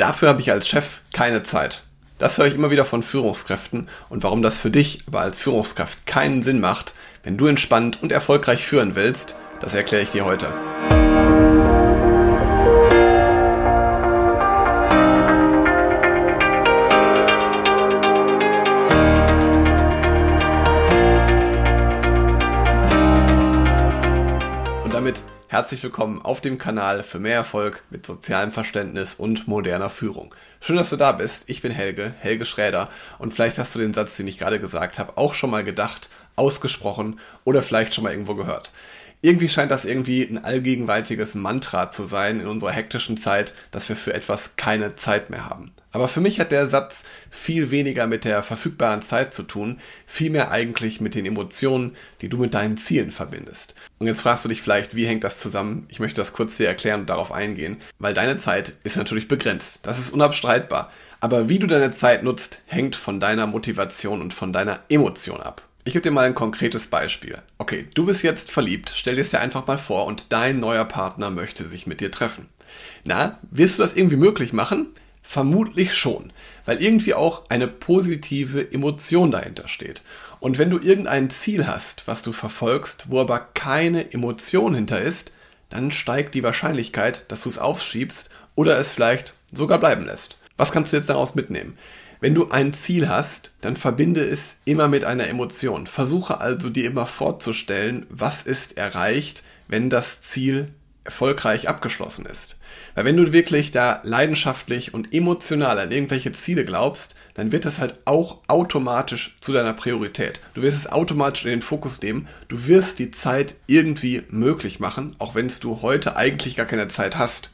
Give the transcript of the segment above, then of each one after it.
Dafür habe ich als Chef keine Zeit. Das höre ich immer wieder von Führungskräften und warum das für dich aber als Führungskraft keinen Sinn macht, wenn du entspannt und erfolgreich führen willst, das erkläre ich dir heute. Herzlich willkommen auf dem Kanal für mehr Erfolg mit sozialem Verständnis und moderner Führung. Schön, dass du da bist. Ich bin Helge, Helge Schräder und vielleicht hast du den Satz, den ich gerade gesagt habe, auch schon mal gedacht, ausgesprochen oder vielleicht schon mal irgendwo gehört. Irgendwie scheint das irgendwie ein allgegenwärtiges Mantra zu sein in unserer hektischen Zeit, dass wir für etwas keine Zeit mehr haben. Aber für mich hat der Satz viel weniger mit der verfügbaren Zeit zu tun, vielmehr eigentlich mit den Emotionen, die du mit deinen Zielen verbindest. Und jetzt fragst du dich vielleicht, wie hängt das zusammen? Ich möchte das kurz dir erklären und darauf eingehen, weil deine Zeit ist natürlich begrenzt. Das ist unabstreitbar. Aber wie du deine Zeit nutzt, hängt von deiner Motivation und von deiner Emotion ab. Ich gebe dir mal ein konkretes Beispiel. Okay, du bist jetzt verliebt, stell dir es dir einfach mal vor und dein neuer Partner möchte sich mit dir treffen. Na, wirst du das irgendwie möglich machen? Vermutlich schon, weil irgendwie auch eine positive Emotion dahinter steht. Und wenn du irgendein Ziel hast, was du verfolgst, wo aber keine Emotion hinter ist, dann steigt die Wahrscheinlichkeit, dass du es aufschiebst oder es vielleicht sogar bleiben lässt. Was kannst du jetzt daraus mitnehmen? Wenn du ein Ziel hast, dann verbinde es immer mit einer Emotion. Versuche also dir immer vorzustellen, was ist erreicht, wenn das Ziel erfolgreich abgeschlossen ist. Weil wenn du wirklich da leidenschaftlich und emotional an irgendwelche Ziele glaubst, dann wird das halt auch automatisch zu deiner Priorität. Du wirst es automatisch in den Fokus nehmen. Du wirst die Zeit irgendwie möglich machen, auch wenn du heute eigentlich gar keine Zeit hast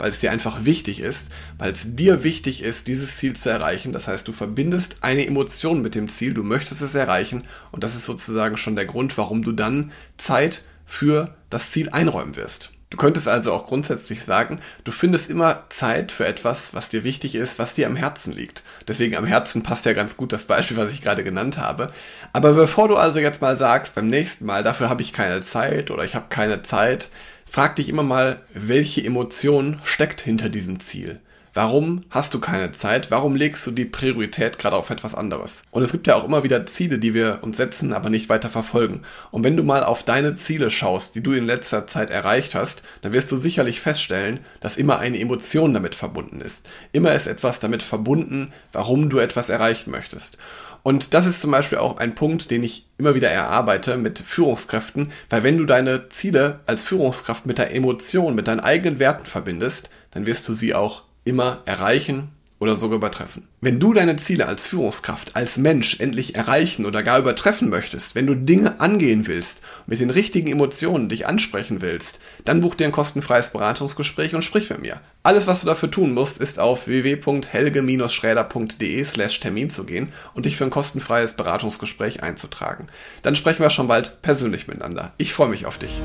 weil es dir einfach wichtig ist, weil es dir wichtig ist, dieses Ziel zu erreichen. Das heißt, du verbindest eine Emotion mit dem Ziel, du möchtest es erreichen und das ist sozusagen schon der Grund, warum du dann Zeit für das Ziel einräumen wirst. Du könntest also auch grundsätzlich sagen, du findest immer Zeit für etwas, was dir wichtig ist, was dir am Herzen liegt. Deswegen am Herzen passt ja ganz gut das Beispiel, was ich gerade genannt habe. Aber bevor du also jetzt mal sagst, beim nächsten Mal, dafür habe ich keine Zeit oder ich habe keine Zeit, Frag dich immer mal, welche Emotion steckt hinter diesem Ziel. Warum hast du keine Zeit? Warum legst du die Priorität gerade auf etwas anderes? Und es gibt ja auch immer wieder Ziele, die wir uns setzen, aber nicht weiter verfolgen. Und wenn du mal auf deine Ziele schaust, die du in letzter Zeit erreicht hast, dann wirst du sicherlich feststellen, dass immer eine Emotion damit verbunden ist. Immer ist etwas damit verbunden, warum du etwas erreichen möchtest. Und das ist zum Beispiel auch ein Punkt, den ich immer wieder erarbeite mit Führungskräften, weil wenn du deine Ziele als Führungskraft mit der Emotion, mit deinen eigenen Werten verbindest, dann wirst du sie auch immer erreichen oder sogar übertreffen. Wenn du deine Ziele als Führungskraft, als Mensch endlich erreichen oder gar übertreffen möchtest, wenn du Dinge angehen willst, mit den richtigen Emotionen dich ansprechen willst, dann buch dir ein kostenfreies Beratungsgespräch und sprich mit mir. Alles, was du dafür tun musst, ist auf www.helge-schräder.de slash Termin zu gehen und dich für ein kostenfreies Beratungsgespräch einzutragen. Dann sprechen wir schon bald persönlich miteinander. Ich freue mich auf dich.